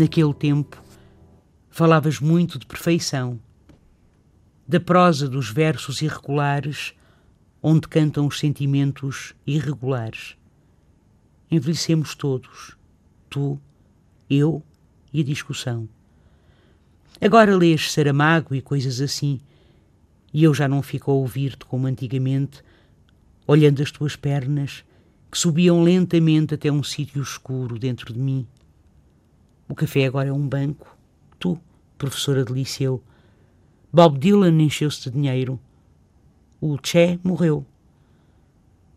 Naquele tempo, falavas muito de perfeição, da prosa dos versos irregulares, onde cantam os sentimentos irregulares. Envelhecemos todos, tu, eu e a discussão. Agora lês Saramago e coisas assim, e eu já não fico a ouvir-te como antigamente, olhando as tuas pernas que subiam lentamente até um sítio escuro dentro de mim o café agora é um banco. Tu, professora de liceu. Bob Dylan encheu-se de dinheiro. O Che morreu.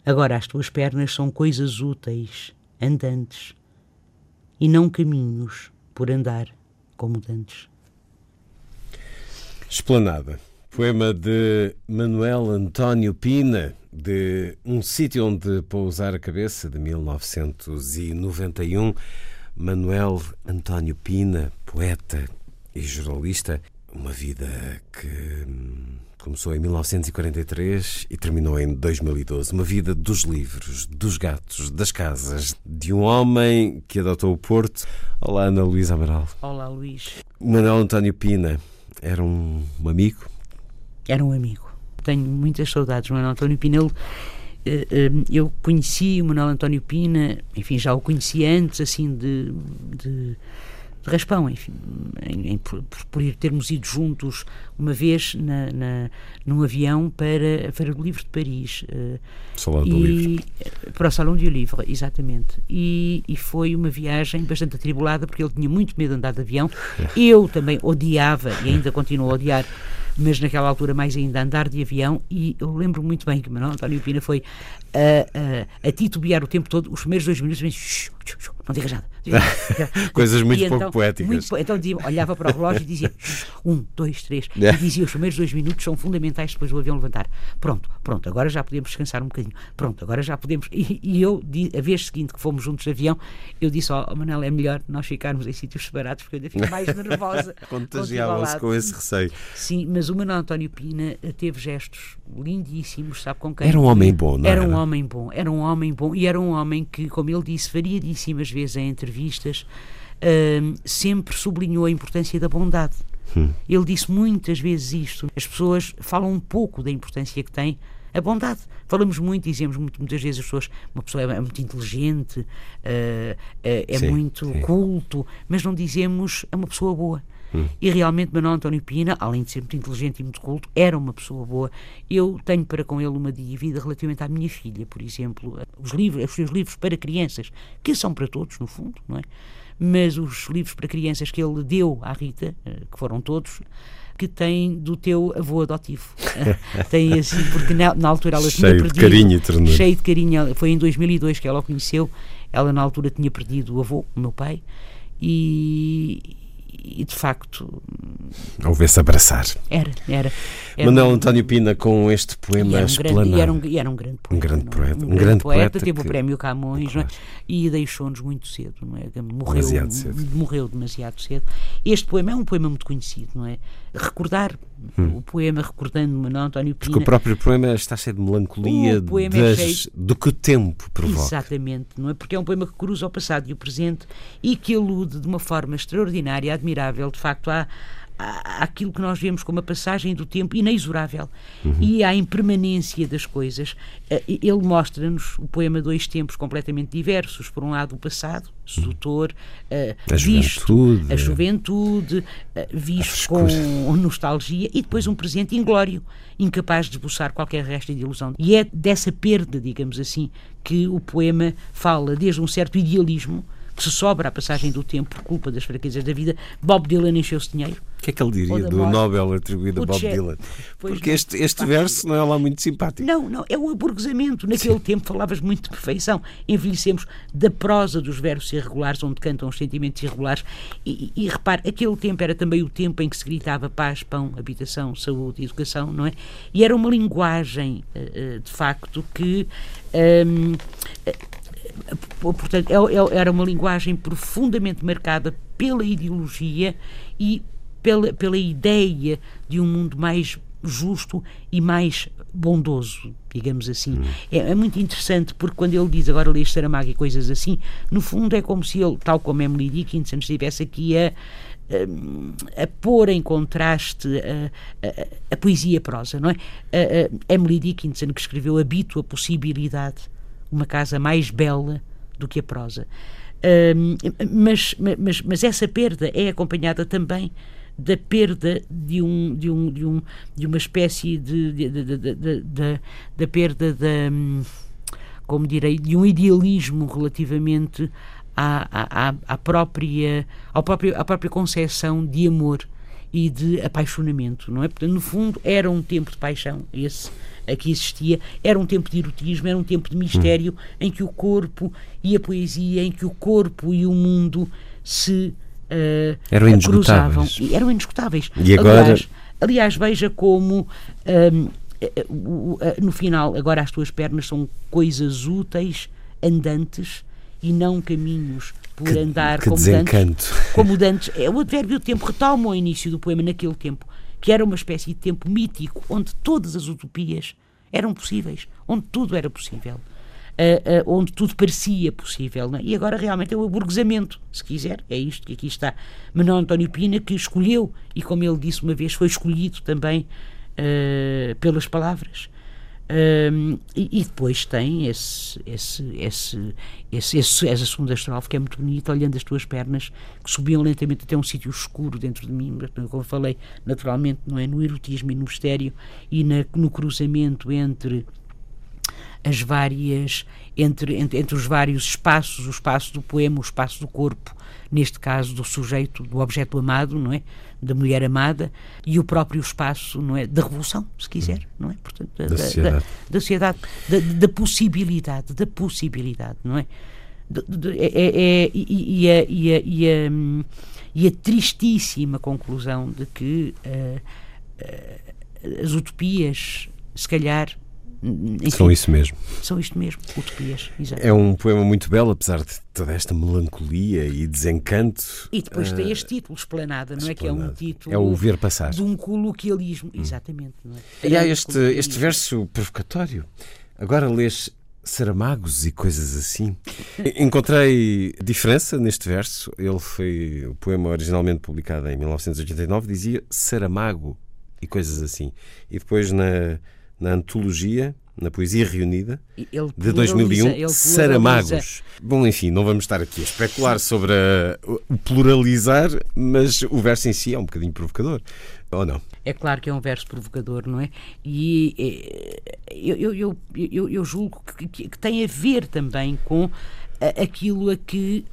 Agora as tuas pernas são coisas úteis, andantes, e não caminhos por andar como dantes. Esplanada. Poema de Manuel António Pina, de Um Sítio Onde Pousar a Cabeça, de 1991. Manuel António Pina, poeta e jornalista, uma vida que hum, começou em 1943 e terminou em 2012. Uma vida dos livros, dos gatos, das casas, de um homem que adotou o Porto. Olá, Ana Luísa Amaral. Olá, Luís. Manuel António Pina era um, um amigo? Era um amigo. Tenho muitas saudades. Manuel António Pina, ele eu conheci o Manuel António Pina, enfim, já o conheci antes, assim, de, de, de raspão, enfim, em, em, por, por, termos ido juntos uma vez na, na, num avião para a Feira do Livro de Paris. Uh, Salão e, do Livro. Para o Salão do Livro, exatamente. E, e, foi uma viagem bastante atribulada, porque ele tinha muito medo de andar de avião. Eu também odiava, e ainda continuo a odiar, mas naquela altura mais ainda andar de avião e eu lembro muito bem que o Manuel António Pina foi a, a, a titubear o tempo todo, os primeiros dois minutos, não digas nada. Coisas muito e pouco então, poéticas. Muito, então olhava para o relógio e dizia um, dois, três, e dizia os primeiros dois minutos são fundamentais depois do avião levantar. Pronto, pronto, agora já podemos descansar um bocadinho. Pronto, agora já podemos. E, e eu, a vez seguinte que fomos juntos de avião, eu disse ao oh, Manel, é melhor nós ficarmos em sítios separados porque eu ainda fico mais nervosa. Contagiava-se com esse receio. Sim, mas o Manuel António Pina teve gestos lindíssimos, sabe com quem? Era um homem bom, não era? Era um homem bom, era um homem bom e era um homem que, como ele disse variadíssimas vezes em entrevistas, uh, sempre sublinhou a importância da bondade. Hum. Ele disse muitas vezes isto. As pessoas falam um pouco da importância que tem a bondade. Falamos muito, dizemos muito, muitas vezes as pessoas, uma pessoa é, muito inteligente, uh, é sim, muito sim. culto, mas não dizemos é uma pessoa boa. Hum. E realmente Manuel António Pina, além de ser muito inteligente e muito culto, era uma pessoa boa. Eu tenho para com ele uma dívida relativamente à minha filha, por exemplo, os livros, os seus livros para crianças, que são para todos, no fundo, não é? Mas os livros para crianças que ele deu à Rita, eh, que foram todos, que tem do teu avô adotivo. tem assim, porque na, na altura ela cheio tinha perdido. Cheio de carinho e ternura. Cheio de carinho. Foi em 2002 que ela o conheceu. Ela na altura tinha perdido o avô, o meu pai, e, e de facto. Houve-se abraçar. Era, era. era Manuel um, António Pina com este poema e explanado. E era um, era um grande poeta. Um grande poeta. Um, um grande poeta. poeta teve que... o prémio Camões claro. é? e deixou-nos muito cedo, não é? Morreu demasiado cedo. Morreu demasiado cedo. Este poema é um poema muito conhecido, não é? Recordar hum. o poema, recordando Manuel António Pina. Porque o próprio poema está cheio de melancolia das, é cheio... do que o tempo provoca. Exatamente, não é? Porque é um poema que cruza o passado e o presente e que alude de uma forma extraordinária, admirável, de facto, à aquilo que nós vemos como a passagem do tempo inexorável uhum. e à impermanência das coisas. Eh, ele mostra-nos o poema dois tempos completamente diversos. Por um lado, o passado, sedutor, uh, a visto, juventude, a juventude, uh, visto com nostalgia, e depois um presente inglório, incapaz de esboçar qualquer resto de ilusão. E é dessa perda, digamos assim, que o poema fala, desde um certo idealismo que se sobra a passagem do tempo por culpa das fraquezas da vida. Bob Dylan encheu-se dinheiro. O que é que ele diria do Nobel atribuído a Bob Dylan? Porque este, este verso não é lá muito simpático. Não, não, é o aburguesamento. Naquele Sim. tempo falavas muito de perfeição. Envelhecemos da prosa dos versos irregulares, onde cantam os sentimentos irregulares. E, e, e repare, aquele tempo era também o tempo em que se gritava paz, pão, habitação, saúde, educação, não é? E era uma linguagem, eh, eh, de facto, que. Um, portanto, é, é, era uma linguagem profundamente marcada pela ideologia e pela, pela ideia de um mundo mais justo e mais bondoso, digamos assim. Hum. É, é, muito interessante porque quando ele diz agora lês Saramago e coisas assim, no fundo é como se ele, tal como Emily Dickinson, estivesse aqui a, a, a pôr em contraste a, a, a poesia e a prosa, não é? Emily Dickinson, que escreveu Habito a Possibilidade, uma casa mais bela do que a prosa. mas, mas, mas essa perda é acompanhada também da perda de um de um de, um, de uma espécie de da perda da como direi de um idealismo relativamente à, à, à própria ao próprio à própria concepção de amor e de apaixonamento não é portanto no fundo era um tempo de paixão esse aqui existia era um tempo de erotismo era um tempo de mistério em que o corpo e a poesia em que o corpo e o mundo se uh, eram cruzavam. Eram indiscutáveis. E agora... Aliás, aliás veja como um, no final, agora as tuas pernas são coisas úteis, andantes e não caminhos por que, andar que como desencanto. Dantes, como Dantes. É o advérbio do tempo retoma o início do poema naquele tempo, que era uma espécie de tempo mítico onde todas as utopias eram possíveis, onde tudo era possível uh, uh, onde tudo parecia possível. É? E agora realmente é o aburguesamento, se quiser, é isto que aqui está. Manuel António Pina, que escolheu, e como ele disse uma vez, foi escolhido também uh, pelas palavras. Um, e, e, depois tem esse, esse, esse, esse, esse, essa segunda estrofe que é muito bonita, olhando as tuas pernas que subiam lentamente até um sítio escuro dentro de mim, como falei, naturalmente, não é? No erotismo e no mistério e na, no cruzamento entre as várias entre, entre, entre, os vários espaços, o espaço do poema, o espaço do corpo, neste caso do sujeito, do objeto amado, não é? Da mulher amada e o próprio espaço, não é? Da revolução, se quiser, não é? Portanto, da, da sociedade, da, da, sociedade da, da, possibilidade, da possibilidade, não é? é, é, é e, a, e, a, e, a, e a tristíssima conclusão de que uh, uh, as utopias, se calhar, enfim, são isso mesmo. São isto mesmo, utopias. Exato. É um poema muito belo, apesar de toda esta melancolia e desencanto. E depois uh, tem este título, Esplanada, não é? Que é um título. É o ver passar. De um coloquialismo. Hum. Exatamente. É? E há este, este verso provocatório. Agora lês Saramagos e coisas assim. Encontrei diferença neste verso. Ele foi. O poema originalmente publicado em 1989 dizia Saramago e coisas assim. E depois na na antologia, na Poesia Reunida, de 2001, Saramagos. Bom, enfim, não vamos estar aqui a especular sobre a, o pluralizar, mas o verso em si é um bocadinho provocador, ou não? É claro que é um verso provocador, não é? E eu, eu, eu, eu, eu julgo que, que, que, tem a ver também com aquilo a que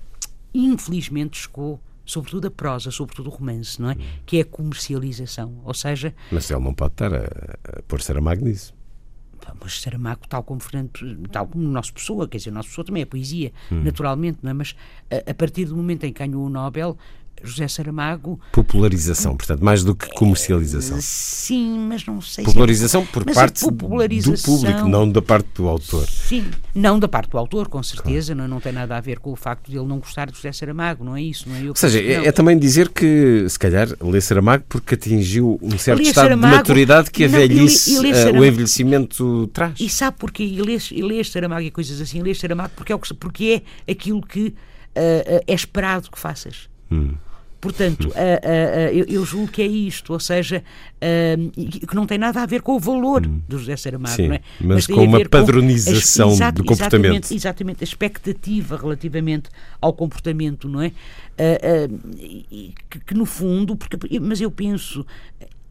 infelizmente chegou sobretudo a prosa, sobretudo o romance, não é? Hum. Que é a comercialização, ou seja... Mas ele não pode estar a, a pôr Saramago nisso. Mas Saramago, tal como Fernando, tal como o nosso Pessoa, quer dizer, o nosso Pessoa também é poesia, hum. naturalmente, não é? Mas a, a, partir do momento em que ganhou o Nobel, José Saramago. Popularização, portanto, mais do que comercialização. Eh, sim, mas não sei popularização se é... por mas parte popularização... do público, não da parte do autor. Sim, não da parte do autor, com certeza, claro. não, não tem nada a ver com o facto de ele não gostar de José Saramago, não é isso, não é? Eu Ou seja, é, é, também dizer que, se calhar, lê Saramago porque atingiu um certo estado Saramago, de maturidade que a velhice, e, e uh, o envelhecimento traz. E sabe porquê? E lê, e lê Saramago e coisas assim, lê Saramago porque é, porque é aquilo que uh, é esperado que faças. Hum. Portanto, eu, eu, julgo que é isto, ou seja, que não tem nada a ver com o valor hum. do José Saramago, Sim, não é? mas, mas com uma padronização com a, exato, do comportamento. Exatamente, exatamente, a expectativa relativamente ao comportamento, não é? Que, que, no fundo, porque, mas eu penso,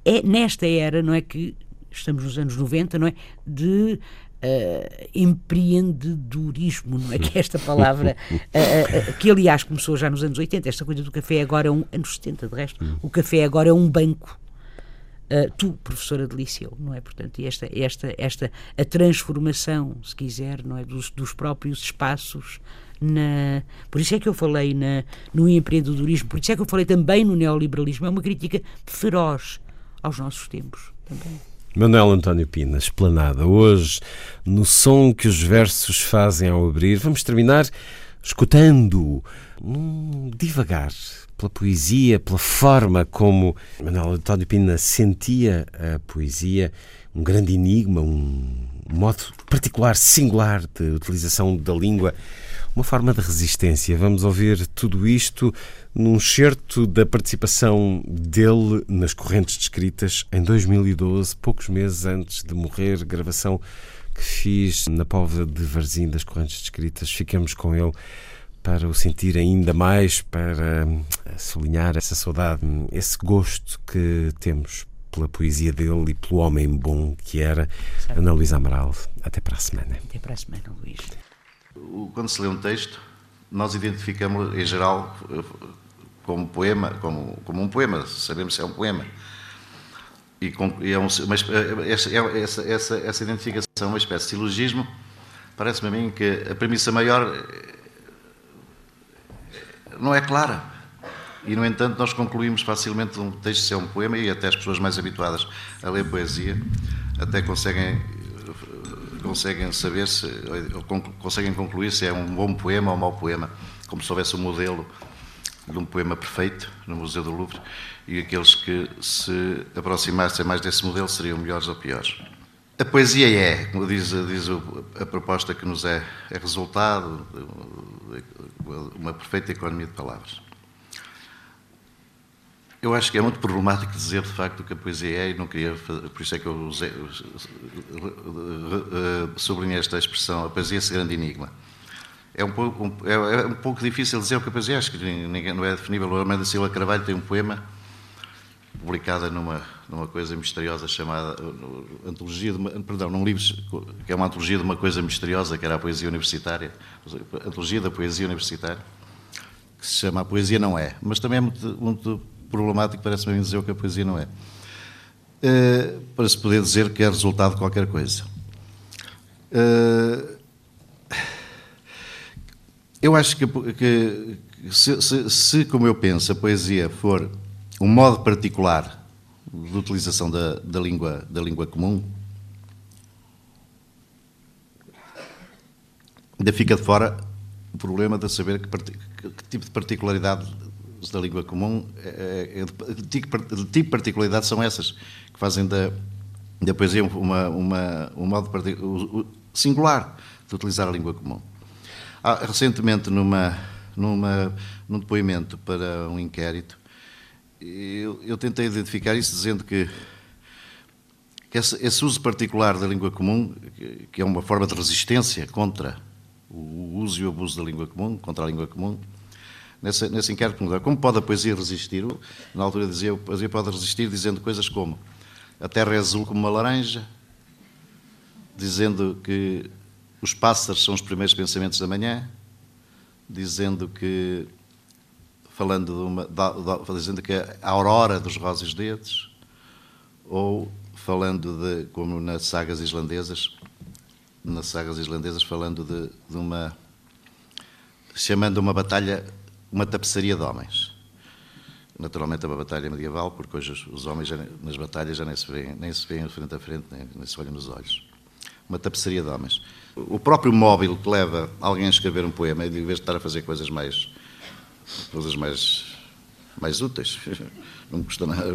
é nesta era, não é que estamos nos anos 90, não é? De uh, empreendedorismo, não é que é esta palavra, uh, uh, que aliás começou já nos anos 80, esta coisa do café agora é um, anos 70 de resto, hum. o café agora é um banco. tu, professora de liceu, não é? Portanto, esta, esta, esta, a transformação, se quiser, não é? Dos, dos próprios espaços na, por isso é que eu falei na, no empreendedorismo, por isso é que eu falei também no neoliberalismo. É uma crítica feroz aos nossos tempos também. Manuel António Pina, esplanada. Hoje, no som que os versos fazem ao abrir, vamos terminar escutando um devagar pela poesia, pela forma como Manuel António Pina sentia a poesia, um grande enigma, um modo particular, singular de utilização da língua uma forma de resistência. Vamos ouvir tudo isto num certo da participação dele nas correntes descritas em 2012, poucos meses antes de morrer, gravação que fiz na Póvoa de Varzim das correntes descritas. Ficamos com ele para o sentir ainda mais, para sublinhar essa saudade, esse gosto que temos pela poesia dele e pelo homem bom que era Ana Luísa Amaral. Até para a semana. Até para a semana, Luís quando se lê um texto, nós identificamos, em geral, como poema, como, como um poema, sabemos se é um poema. E, e é um, mas é, é, essa, essa, essa identificação é uma espécie de silogismo. Parece-me a mim que a premissa maior eh, não é clara. E, no entanto, nós concluímos facilmente um texto ser um poema e até as pessoas mais habituadas a ler poesia até conseguem conseguem saber se, ou conseguem concluir se é um bom poema ou um mau poema, como se houvesse um modelo de um poema perfeito no Museu do Louvre e aqueles que se aproximassem mais desse modelo seriam melhores ou piores. A poesia é, como diz, diz a proposta que nos é, é resultado uma perfeita economia de palavras. Eu acho que é muito problemático dizer de facto que a poesia é, e não queria, por isso é que eu usei, sublinhei esta expressão, a poesia é esse grande enigma. É um, pouco, um, é, é, um pouco difícil dizer o que a poesia é, acho que ninguém, não é definível. O Armando Silva Carvalho tem um poema publicado numa, numa coisa misteriosa chamada Antologia de perdão, num livro que é uma antologia de uma coisa misteriosa, que era a poesia universitária, Antologia da Poesia Universitária, que se chama A Poesia Não É, mas também é muito, muito problemático, parece-me dizer o que a poesia não é. Uh, para se poder dizer que é resultado de qualquer coisa. Uh, eu acho que, que se, se, se, como eu penso, a poesia for um modo particular de utilização da, da, língua, da língua comum, ainda fica de fora o problema de saber que, que, que tipo de particularidade da língua comum, é, é, é de, de tipo particularidade são essas, que fazem da, da poesia uma, uma, um modo singular de utilizar a língua comum. Ah, recentemente, numa, numa, num depoimento para um inquérito, eu, eu tentei identificar isso dizendo que, que esse, esse, uso particular da língua comum, que, que é uma forma de resistência contra o uso e o abuso da língua comum, contra a língua comum, nesse, nesse inquérito Como pode a poesia resistir? Na altura dizia, a poesia pode resistir dizendo coisas como a terra é azul como uma laranja, dizendo que os pássaros são os primeiros pensamentos da manhã, dizendo que falando de uma, dizendo que a aurora dos rosas dedos, ou falando de como nas sagas islandesas, nas sagas islandesas falando de, de uma chamando uma batalha uma tapeçaria de homens. Naturalmente é uma batalha medieval, porque hoje os homens já, nas batalhas já nem se veem, nem se veem frente a frente, nem, nem se olham nos olhos. Uma tapeçaria de homens. O próprio móvel que leva alguém a escrever um poema, em vez de estar a fazer coisas mais, coisas mais, mais úteis, não custa nada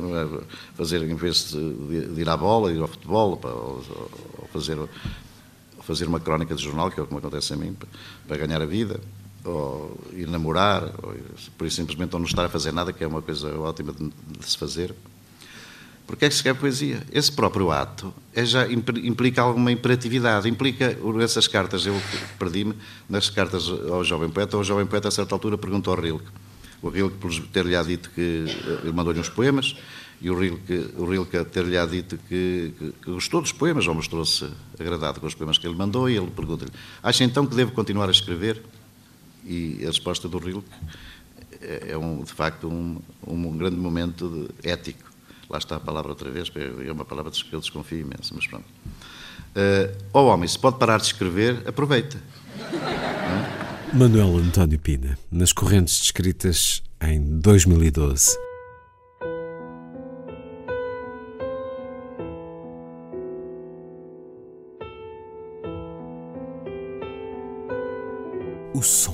fazer, em vez de, ir à bola, ir ao futebol, ou, fazer, fazer uma crónica de jornal, que é o que acontece a mim, para ganhar a vida ou ir namorar, ou por isso simplesmente não estar a fazer nada, que é uma coisa ótima de, de se fazer. Porque é que se escreve poesia? Esse próprio ato é já, implica alguma imperatividade, implica, essas cartas, eu perdi-me nas cartas ao jovem poeta, o jovem poeta a certa altura perguntou ao Rilke, o Rilke por ter-lhe dito que ele mandou-lhe uns poemas, e o Rilke, o Rilke ter-lhe dito que, que, que, gostou dos poemas, ou mostrou-se agradado com os poemas que ele mandou, e ele pergunta-lhe: Acha então que devo continuar a escrever? E a resposta do Rilke é, é um, de facto um, um grande momento ético. Lá está a palavra outra vez, é uma palavra que eu desconfio imenso, mas pronto. Uh, oh homem, se pode parar de escrever, aproveita. Manuel António Pina, nas correntes descritas em 2012. O som